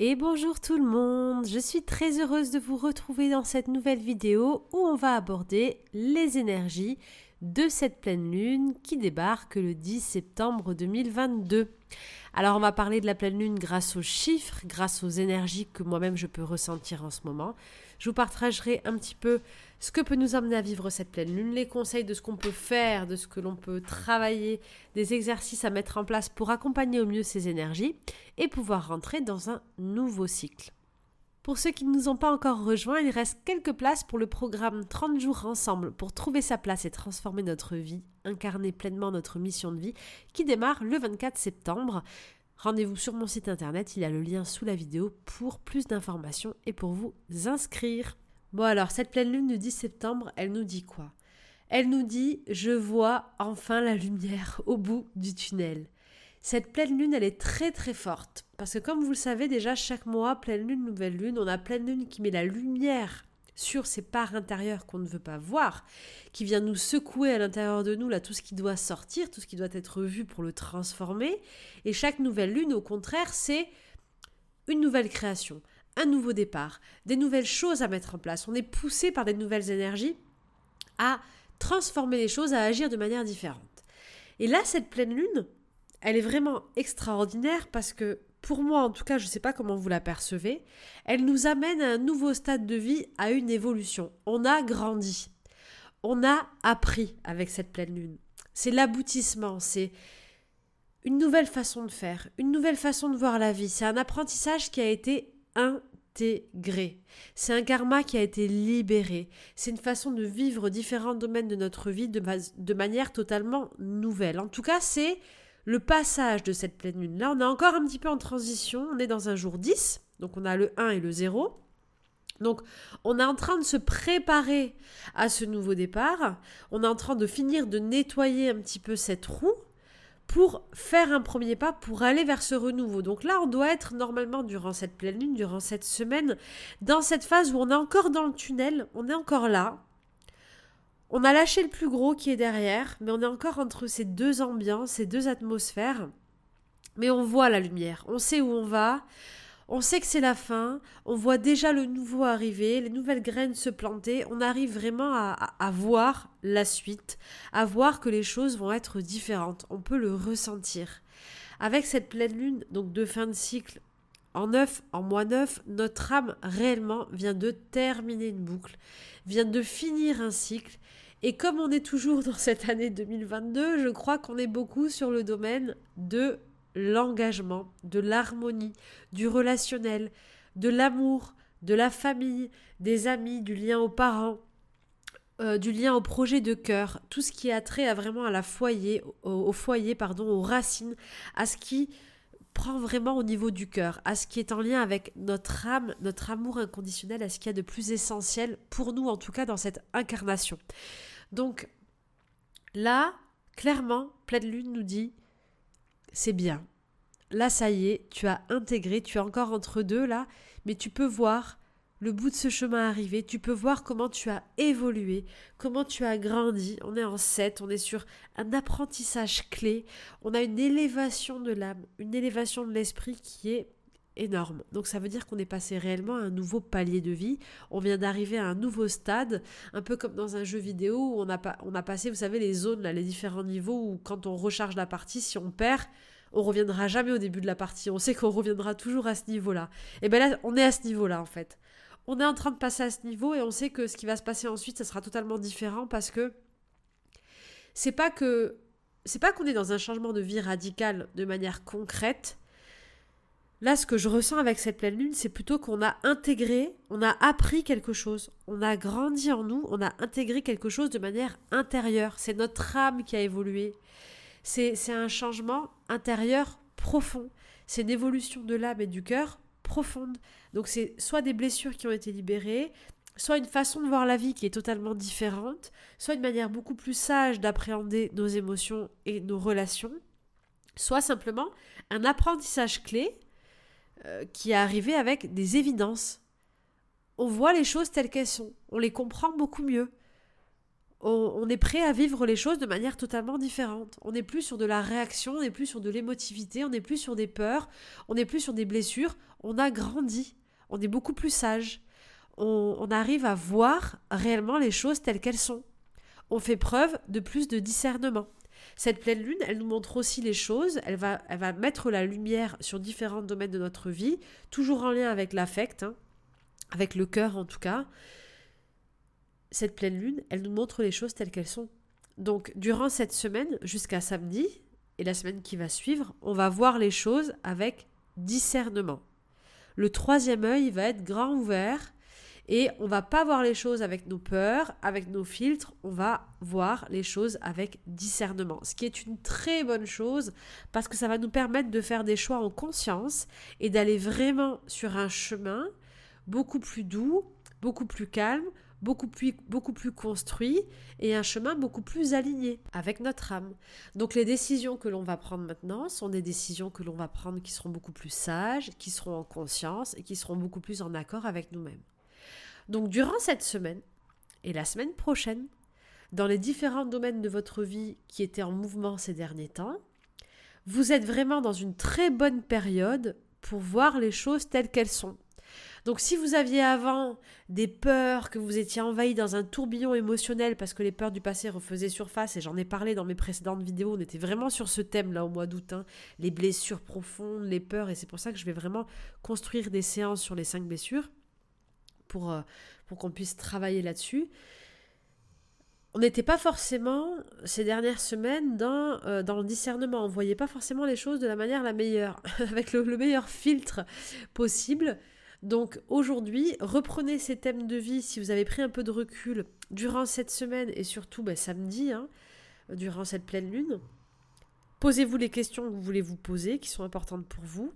Et bonjour tout le monde, je suis très heureuse de vous retrouver dans cette nouvelle vidéo où on va aborder les énergies de cette pleine lune qui débarque le 10 septembre 2022. Alors on va parler de la pleine lune grâce aux chiffres, grâce aux énergies que moi-même je peux ressentir en ce moment. Je vous partagerai un petit peu ce que peut nous amener à vivre cette pleine lune, les conseils de ce qu'on peut faire, de ce que l'on peut travailler, des exercices à mettre en place pour accompagner au mieux ces énergies et pouvoir rentrer dans un nouveau cycle. Pour ceux qui ne nous ont pas encore rejoints, il reste quelques places pour le programme 30 jours ensemble pour trouver sa place et transformer notre vie, incarner pleinement notre mission de vie qui démarre le 24 septembre. Rendez-vous sur mon site internet, il y a le lien sous la vidéo pour plus d'informations et pour vous inscrire. Bon alors, cette pleine lune du 10 septembre, elle nous dit quoi? Elle nous dit je vois enfin la lumière au bout du tunnel. Cette pleine lune, elle est très très forte. Parce que comme vous le savez déjà, chaque mois, pleine lune, nouvelle lune, on a pleine lune qui met la lumière sur ces parts intérieures qu'on ne veut pas voir, qui vient nous secouer à l'intérieur de nous, là, tout ce qui doit sortir, tout ce qui doit être vu pour le transformer. Et chaque nouvelle lune, au contraire, c'est une nouvelle création, un nouveau départ, des nouvelles choses à mettre en place. On est poussé par des nouvelles énergies à transformer les choses, à agir de manière différente. Et là, cette pleine lune, elle est vraiment extraordinaire parce que pour moi, en tout cas, je ne sais pas comment vous la percevez, elle nous amène à un nouveau stade de vie, à une évolution. On a grandi. On a appris avec cette pleine lune. C'est l'aboutissement, c'est une nouvelle façon de faire, une nouvelle façon de voir la vie. C'est un apprentissage qui a été intégré. C'est un karma qui a été libéré. C'est une façon de vivre différents domaines de notre vie de, de manière totalement nouvelle. En tout cas, c'est le passage de cette pleine lune. Là, on est encore un petit peu en transition. On est dans un jour 10, donc on a le 1 et le 0. Donc, on est en train de se préparer à ce nouveau départ. On est en train de finir de nettoyer un petit peu cette roue pour faire un premier pas pour aller vers ce renouveau. Donc là, on doit être normalement durant cette pleine lune, durant cette semaine, dans cette phase où on est encore dans le tunnel, on est encore là, on a lâché le plus gros qui est derrière, mais on est encore entre ces deux ambiances, ces deux atmosphères. Mais on voit la lumière, on sait où on va, on sait que c'est la fin, on voit déjà le nouveau arriver, les nouvelles graines se planter, on arrive vraiment à, voir la suite, à voir que les choses vont être différentes, on peut le ressentir. Avec cette pleine lune, donc de fin de cycle, en neuf, en mois neuf, notre âme réellement vient de terminer une boucle, vient de finir un cycle et comme on est toujours dans cette année 2022, je crois qu'on est beaucoup sur le domaine de l'engagement, de l'harmonie, du relationnel, de l'amour, de la famille, des amis, du lien aux parents, euh, du lien au projet de cœur, tout ce qui a trait vraiment à la foyer, au, foyer, pardon, aux racines, à ce qui prend vraiment au niveau du cœur, à ce qui est en lien avec notre âme, notre amour inconditionnel, à ce qu'il y a de plus essentiel pour nous, en tout cas dans cette incarnation. Donc là, clairement, pleine lune nous dit, c'est bien. Là, ça y est, tu as intégré, tu es encore entre deux là, mais tu peux voir le bout de ce chemin arrivé, tu peux voir comment tu as évolué, comment tu as grandi. On est en 7, on est sur un apprentissage clé, on a une élévation de l'âme, une élévation de l'esprit qui est énorme. Donc ça veut dire qu'on est passé réellement à un nouveau palier de vie. On vient d'arriver à un nouveau stade, un peu comme dans un jeu vidéo où on a, on a passé, vous savez, les zones, les différents niveaux où quand on recharge la partie, si on perd, on reviendra jamais au début de la partie. On sait qu'on reviendra toujours à ce niveau-là. Et bien là, on est à ce niveau-là en fait. On est en train de passer à ce niveau et on sait que ce qui va se passer ensuite, ça sera totalement différent parce que c'est pas que c'est pas qu'on est dans un changement de vie radical de manière concrète, Là, ce que je ressens avec cette pleine lune, c'est plutôt qu'on a intégré, on a appris quelque chose, on a grandi en nous, on a intégré quelque chose de manière intérieure. C'est notre âme qui a évolué. C'est un changement intérieur profond. C'est une évolution de l'âme et du cœur profonde. Donc c'est soit des blessures qui ont été libérées, soit une façon de voir la vie qui est totalement différente, soit une manière beaucoup plus sage d'appréhender nos émotions et nos relations, soit simplement un apprentissage clé euh, qui est arrivé avec des évidences. On voit les choses telles qu'elles sont, on les comprend beaucoup mieux. On, est prêt à vivre les choses de manière totalement différente. On n'est plus sur de la réaction, on n'est plus sur de l'émotivité, on n'est plus sur des peurs, on n'est plus sur des blessures. On a grandi, on est beaucoup plus sage. on arrive à voir réellement les choses telles qu'elles sont. On fait preuve de plus de discernement. Cette pleine lune, elle nous montre aussi les choses, elle va, elle va mettre la lumière sur différents domaines de notre vie, toujours en lien avec l'affect, hein, avec le cœur en tout cas. Cette pleine lune, elle nous montre les choses telles qu'elles sont. Donc, durant cette semaine, jusqu'à samedi, et la semaine qui va suivre, on va voir les choses avec discernement. Le troisième œil va être grand ouvert et on va pas voir les choses avec nos peurs, avec nos filtres, on va voir les choses avec discernement. Ce qui est une très bonne chose parce que ça va nous permettre de faire des choix en conscience et d'aller vraiment sur un chemin beaucoup plus doux, beaucoup plus calme, beaucoup plus, construit et un chemin beaucoup plus aligné avec notre âme. Donc les décisions que l'on va prendre maintenant sont des décisions que l'on va prendre qui seront beaucoup plus sages, qui seront en conscience et qui seront beaucoup plus en accord avec nous-mêmes. Donc durant cette semaine et la semaine prochaine, dans les différents domaines de votre vie qui étaient en mouvement ces derniers temps, vous êtes vraiment dans une très bonne période pour voir les choses telles qu'elles sont. Donc si vous aviez avant des peurs, que vous étiez envahi dans un tourbillon émotionnel parce que les peurs du passé refaisaient surface, et j'en ai parlé dans mes précédentes vidéos, on était vraiment sur ce thème là au mois d'août, hein, les blessures profondes, les peurs, et c'est pour ça que je vais vraiment construire des séances sur les cinq blessures pour, euh, qu'on puisse travailler là-dessus. On n'était pas forcément, ces dernières semaines, dans, euh, dans le discernement. On voyait pas forcément les choses de la manière la meilleure, avec le, meilleur filtre possible. Donc aujourd'hui, reprenez ces thèmes de vie si vous avez pris un peu de recul durant cette semaine et surtout ben, samedi, hein, durant cette pleine lune. Posez-vous les questions que vous voulez vous poser, qui sont importantes pour vous,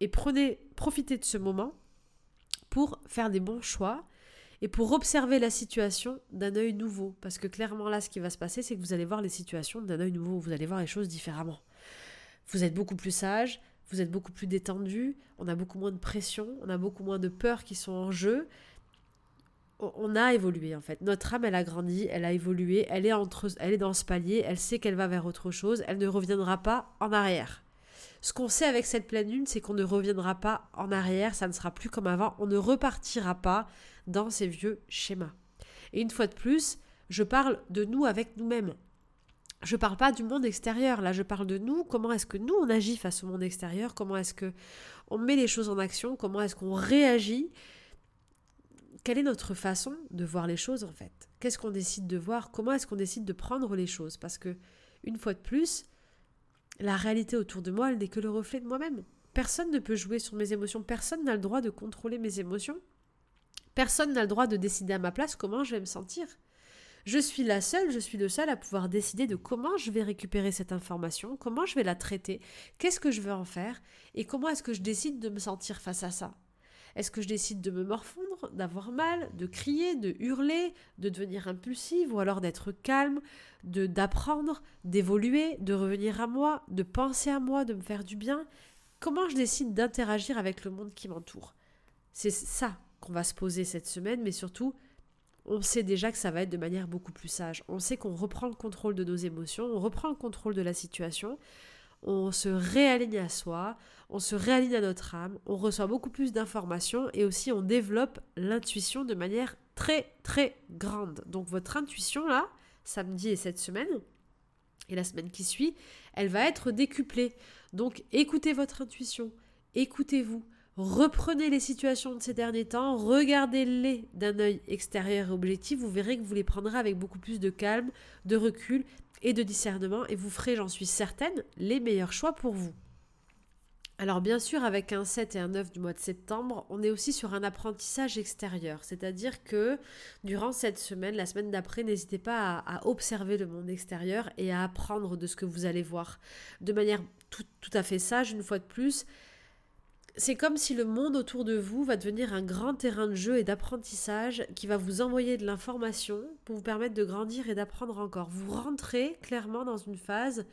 et prenez, profitez de ce moment pour faire des bons choix et pour observer la situation d'un œil nouveau. Parce que clairement là, ce qui va se passer, c'est que vous allez voir les situations d'un œil nouveau, vous allez voir les choses différemment. Vous êtes beaucoup plus sage, vous êtes beaucoup plus détendu, on a beaucoup moins de pression, on a beaucoup moins de peurs qui sont en jeu. On a évolué en fait. Notre âme, elle a grandi, elle a évolué, elle est, entre, elle est dans ce palier, elle sait qu'elle va vers autre chose, elle ne reviendra pas en arrière. Ce qu'on sait avec cette pleine lune, c'est qu'on ne reviendra pas en arrière, ça ne sera plus comme avant, on ne repartira pas dans ces vieux schémas. Et une fois de plus, je parle de nous avec nous-mêmes. Je parle pas du monde extérieur, là je parle de nous, comment est-ce que nous on agit face au monde extérieur, comment est-ce que on met les choses en action, comment est-ce qu'on réagit, quelle est notre façon de voir les choses en fait? Qu'est-ce qu'on décide de voir? Comment est-ce qu'on décide de prendre les choses? Parce que, une fois de plus, la réalité autour de moi, elle n'est que le reflet de moi-même. Personne ne peut jouer sur mes émotions, personne n'a le droit de contrôler mes émotions. Personne n'a le droit de décider à ma place comment je vais me sentir. Je suis la seule, je suis le seul à pouvoir décider de comment je vais récupérer cette information, comment je vais la traiter, qu'est-ce que je veux en faire et comment est-ce que je décide de me sentir face à ça. Est-ce que je décide de me morfondre, d'avoir mal, de crier, de hurler, de devenir impulsive ou alors d'être calme, de d'apprendre, d'évoluer, de revenir à moi, de penser à moi, de me faire du bien? Comment je décide d'interagir avec le monde qui m'entoure? C'est ça qu'on va se poser cette semaine, mais surtout, on sait déjà que ça va être de manière beaucoup plus sage. On sait qu'on reprend le contrôle de nos émotions, on reprend le contrôle de la situation, on se réaligne à soi, on se réaligne à notre âme, on reçoit beaucoup plus d'informations et aussi on développe l'intuition de manière très très grande. Donc votre intuition là, samedi et cette semaine, et la semaine qui suit, elle va être décuplée. Donc écoutez votre intuition, écoutez-vous, reprenez les situations de ces derniers temps, regardez-les d'un œil extérieur et objectif, vous verrez que vous les prendrez avec beaucoup plus de calme, de recul et de discernement et vous ferez, j'en suis certaine, les meilleurs choix pour vous. Alors bien sûr, avec un 7 et un 9 du mois de septembre, on est aussi sur un apprentissage extérieur. C'est-à-dire que durant cette semaine, la semaine d'après, n'hésitez pas à, observer le monde extérieur et à apprendre de ce que vous allez voir. De manière tout, tout à fait sage, une fois de plus, c'est comme si le monde autour de vous va devenir un grand terrain de jeu et d'apprentissage qui va vous envoyer de l'information pour vous permettre de grandir et d'apprendre encore. Vous rentrez clairement dans une phase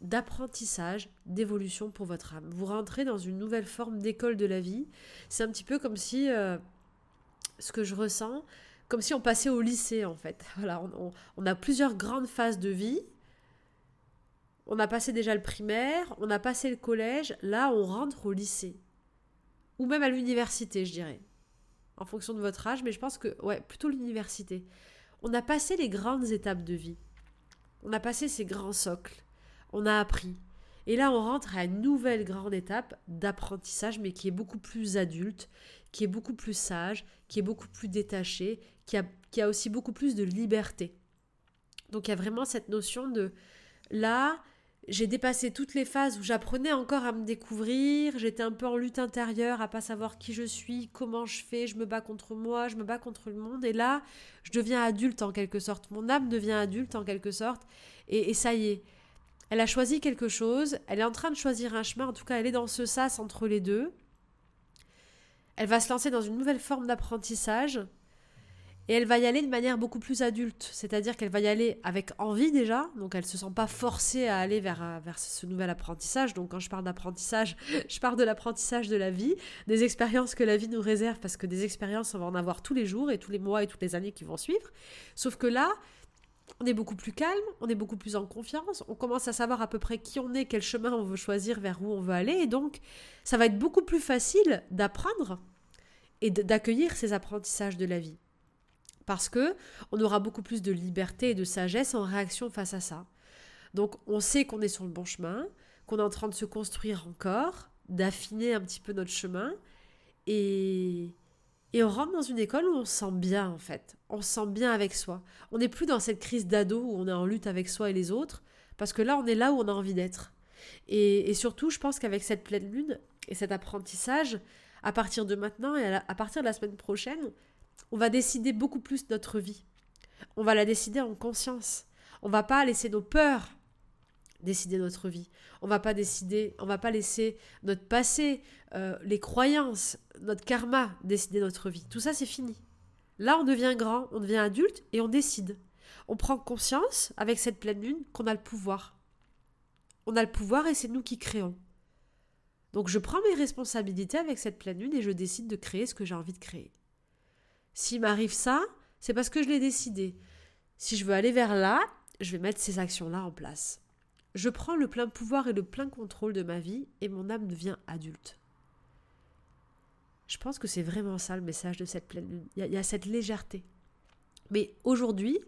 d'apprentissage, d'évolution pour votre âme. Vous rentrez dans une nouvelle forme d'école de la vie. C'est un petit peu comme si euh, ce que je ressens, comme si on passait au lycée en fait. Voilà, on, a plusieurs grandes phases de vie. On a passé déjà le primaire, on a passé le collège, là on rentre au lycée. Ou même à l'université, je dirais. En fonction de votre âge, mais je pense que, ouais, plutôt l'université. On a passé les grandes étapes de vie. On a passé ces grands socles. On a appris. Et là, on rentre à une nouvelle grande étape d'apprentissage, mais qui est beaucoup plus adulte, qui est beaucoup plus sage, qui est beaucoup plus détaché, qui a, qui a aussi beaucoup plus de liberté. Donc il y a vraiment cette notion de là, j'ai dépassé toutes les phases où j'apprenais encore à me découvrir, j'étais un peu en lutte intérieure à pas savoir qui je suis, comment je fais, je me bats contre moi, je me bats contre le monde. Et là, je deviens adulte en quelque sorte, mon âme devient adulte en quelque sorte. Et, et ça y est, elle a choisi quelque chose, elle est en train de choisir un chemin, en tout cas elle est dans ce sas entre les deux. Elle va se lancer dans une nouvelle forme d'apprentissage et elle va y aller de manière beaucoup plus adulte, c'est-à-dire qu'elle va y aller avec envie déjà, donc elle se sent pas forcée à aller vers, vers ce nouvel apprentissage. Donc quand je parle d'apprentissage, je parle de l'apprentissage de la vie, des expériences que la vie nous réserve, parce que des expériences, on va en avoir tous les jours et tous les mois et toutes les années qui vont suivre. Sauf que là, on est beaucoup plus calme, on est beaucoup plus en confiance, on commence à savoir à peu près qui on est, quel chemin on veut choisir, vers où on veut aller, et donc ça va être beaucoup plus facile d'apprendre et d'accueillir ces apprentissages de la vie. Parce que on aura beaucoup plus de liberté et de sagesse en réaction face à ça. Donc on sait qu'on est sur le bon chemin, qu'on est en train de se construire encore, d'affiner un petit peu notre chemin, et, et on rentre dans une école où on se sent bien en fait. On se sent bien avec soi. On n'est plus dans cette crise d'ado où on est en lutte avec soi et les autres, parce que là on est là où on a envie d'être. Et, surtout, je pense qu'avec cette pleine lune et cet apprentissage, à partir de maintenant et à, partir de la semaine prochaine, on va décider beaucoup plus notre vie. On va la décider en conscience. On va pas laisser nos peurs décider notre vie. On va pas décider, on va pas laisser notre passé, euh, les croyances, notre karma décider notre vie. Tout ça, c'est fini. Là, on devient grand, on devient adulte et on décide. On prend conscience avec cette pleine lune qu'on a le pouvoir. On a le pouvoir et c'est nous qui créons. Donc je prends mes responsabilités avec cette pleine lune et je décide de créer ce que j'ai envie de créer. S'il m'arrive ça, c'est parce que je l'ai décidé. Si je veux aller vers là, je vais mettre ces actions-là en place. Je prends le plein pouvoir et le plein contrôle de ma vie et mon âme devient adulte. Je pense que c'est vraiment ça le message de cette pleine lune. Il y, a cette légèreté. Mais aujourd'hui,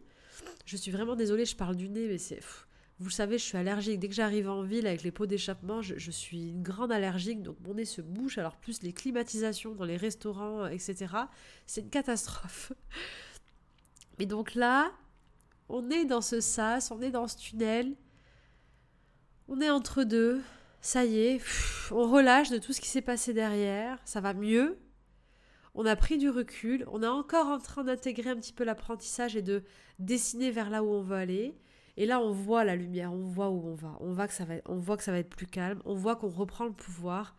je suis vraiment désolée, je parle du nez, mais c'est. Vous savez, je suis allergique. Dès que j'arrive en ville avec les pots d'échappement, je, suis une grande allergique, donc mon nez se bouche. Alors, plus les climatisations dans les restaurants, etc. C'est une catastrophe. Mais donc là, on est dans ce sas, on est dans ce tunnel. On est entre deux, ça y est, on relâche de tout ce qui s'est passé derrière, ça va mieux. On a pris du recul, on est encore en train d'intégrer un petit peu l'apprentissage et de dessiner vers là où on veut aller. Et là, on voit la lumière, on voit où on va, on voit que ça va, on voit que ça va être plus calme, on voit qu'on reprend le pouvoir,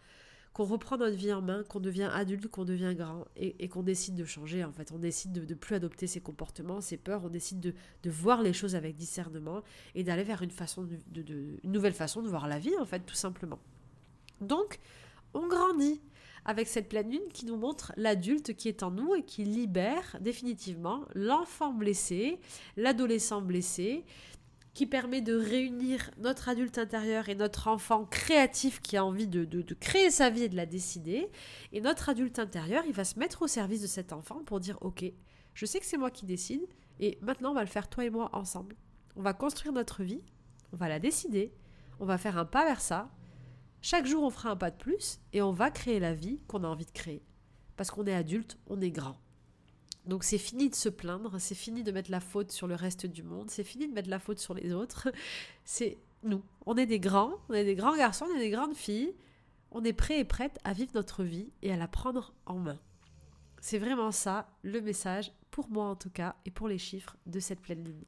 qu'on reprend notre vie en main, qu'on devient adulte, qu'on devient grand et, qu'on décide de changer. En fait, on décide de ne plus adopter ses comportements, ses peurs, on décide de, voir les choses avec discernement et d'aller vers une, façon de, une nouvelle façon de voir la vie, en fait, tout simplement. Donc, on grandit avec cette pleine lune qui nous montre l'adulte qui est en nous et qui libère définitivement l'enfant blessé, l'adolescent blessé, qui permet de réunir notre adulte intérieur et notre enfant créatif qui a envie de, créer sa vie et de la décider. Et notre adulte intérieur, il va se mettre au service de cet enfant pour dire, ok, je sais que c'est moi qui décide, et maintenant on va le faire toi et moi ensemble. On va construire notre vie, on va la décider, on va faire un pas vers ça. Chaque jour, on fera un pas de plus, et on va créer la vie qu'on a envie de créer. Parce qu'on est adulte, on est grand. Donc c'est fini de se plaindre, c'est fini de mettre la faute sur le reste du monde, c'est fini de mettre la faute sur les autres. C'est nous. On est des grands, on est des grands garçons, on est des grandes filles. On est prêts et prêtes à vivre notre vie et à la prendre en main. C'est vraiment ça le message, pour moi en tout cas, et pour les chiffres de cette pleine lune.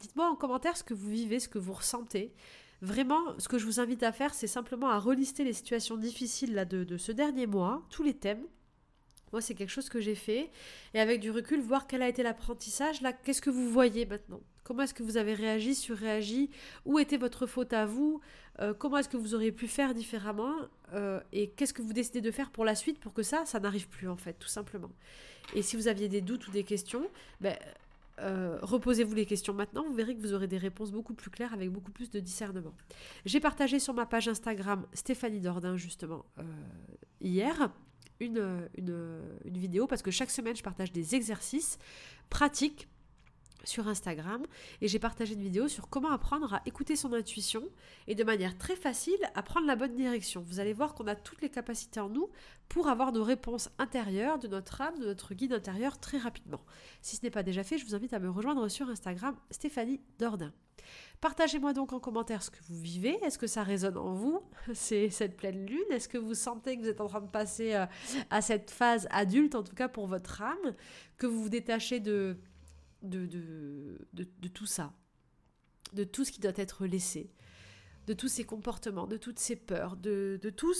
Dites-moi en commentaire ce que vous vivez, ce que vous ressentez. Vraiment, ce que je vous invite à faire, c'est simplement à relister les situations difficiles de ce dernier mois, tous les thèmes, Moi, c'est quelque chose que j'ai fait. Et avec du recul, voir quel a été l'apprentissage. Là, qu'est-ce que vous voyez maintenant? Comment est-ce que vous avez réagi, surréagi? Où était votre faute à vous? Euh, Comment est-ce que vous auriez pu faire différemment? Euh, Et qu'est-ce que vous décidez de faire pour la suite pour que ça, ça n'arrive plus, en fait, tout simplement? Et si vous aviez des doutes ou des questions, ben, euh, reposez-vous les questions maintenant, vous verrez que vous aurez des réponses beaucoup plus claires avec beaucoup plus de discernement. J'ai partagé sur ma page Instagram Stéphanie Dordain justement hier une, vidéo parce que chaque semaine je partage des exercices pratiques sur Instagram et j'ai partagé une vidéo sur comment apprendre à écouter son intuition et de manière très facile à prendre la bonne direction. Vous allez voir qu'on a toutes les capacités en nous pour avoir nos réponses intérieures de notre âme, de notre guide intérieur très rapidement. Si ce n'est pas déjà fait, je vous invite à me rejoindre sur Instagram Stéphanie Dordain. Partagez-moi donc en commentaire ce que vous vivez. Est-ce que ça résonne en vous C'est cette pleine lune? Est-ce que vous sentez que vous êtes en train de passer euh, à cette phase adulte, en tout cas pour votre âme, que vous vous détachez de, de, de, tout ça, de tout ce qui doit être laissé, de tous ces comportements, de toutes ces peurs, de, de, tout,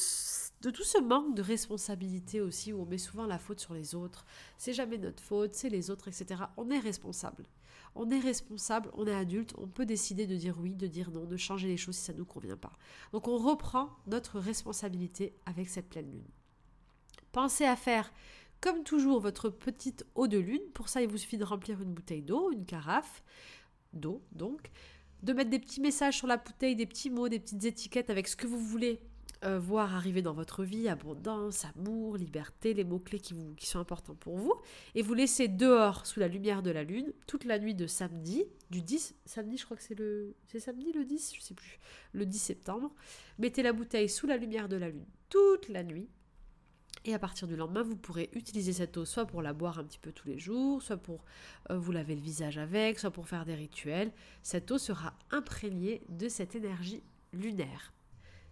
de tout ce manque de responsabilité aussi, où on met souvent la faute sur les autres. C'est jamais notre faute, c'est les autres, etc. On est responsable. On est responsable, on est adulte, on peut décider de dire oui, de dire non, de changer les choses si ça ne nous convient pas. Donc on reprend notre responsabilité avec cette pleine lune. Pensez à faire comme toujours votre petite eau de lune. Pour ça, il vous suffit de remplir une bouteille d'eau, une carafe d'eau donc, de mettre des petits messages sur la bouteille, des petits mots, des petites étiquettes avec ce que vous voulez euh, voir arriver dans votre vie, abondance, amour, liberté, les mots-clés qui, qui sont importants pour vous, et vous laissez dehors sous la lumière de la lune toute la nuit de samedi, du 10, samedi je crois que c'est le... Samedi le 10, je sais plus, le 10 septembre. Mettez la bouteille sous la lumière de la lune toute la nuit, et à partir du lendemain, vous pourrez utiliser cette eau soit pour la boire un petit peu tous les jours, soit pour euh, vous laver le visage avec, soit pour faire des rituels. Cette eau sera imprégnée de cette énergie lunaire.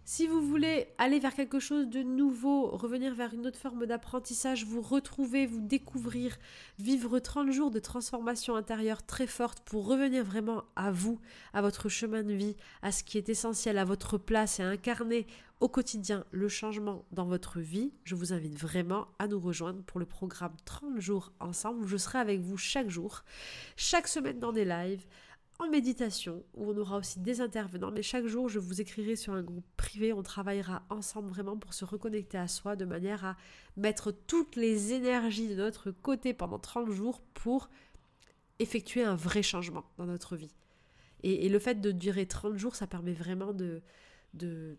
Si vous voulez aller vers quelque chose de nouveau, revenir vers une autre forme d'apprentissage, vous retrouver, vous découvrir, vivre 30 jours de transformation intérieure très forte pour revenir vraiment à vous, à votre chemin de vie, à ce qui est essentiel, à votre place et à incarner au quotidien le changement dans votre vie, je vous invite vraiment à nous rejoindre pour le programme 30 jours ensemble. Je serai avec vous chaque jour, chaque semaine dans des lives en méditation, où on aura aussi des intervenants. Mais chaque jour, je vous écrirai sur un groupe privé. On travaillera ensemble vraiment pour se reconnecter à soi de manière à mettre toutes les énergies de notre côté pendant 30 jours pour effectuer un vrai changement dans notre vie. Et, le fait de durer 30 jours, ça permet vraiment de, de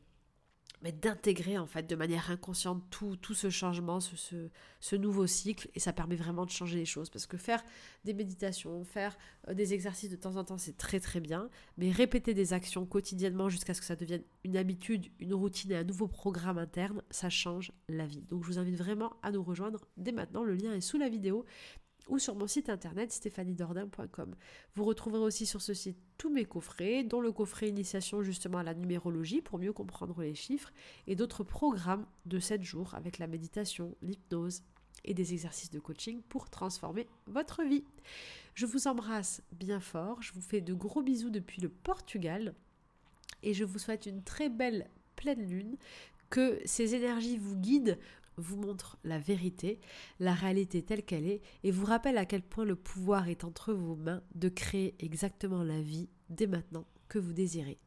mais d'intégrer en fait de manière inconsciente tout, tout ce changement, ce, nouveau cycle, et ça permet vraiment de changer les choses. Parce que faire des méditations, faire euh, des exercices de temps en temps, c'est très très bien, mais répéter des actions quotidiennement jusqu'à ce que ça devienne une habitude, une routine et un nouveau programme interne, ça change la vie. Donc je vous invite vraiment à nous rejoindre dès maintenant, le lien est sous la vidéo ou sur mon site internet stéphaniedordin.com. Vous retrouverez aussi sur ce site mes coffrets, dont le coffret initiation justement à la numérologie pour mieux comprendre les chiffres et d'autres programmes de 7 jours avec la méditation, l'hypnose et des exercices de coaching pour transformer votre vie. Je vous embrasse bien fort, je vous fais de gros bisous depuis le Portugal et je vous souhaite une très belle pleine lune, que ces énergies vous guident vous montre la vérité, la réalité telle qu'elle est, et vous rappelle à quel point le pouvoir est entre vos mains de créer exactement la vie dès maintenant que vous désirez.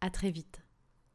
À très vite.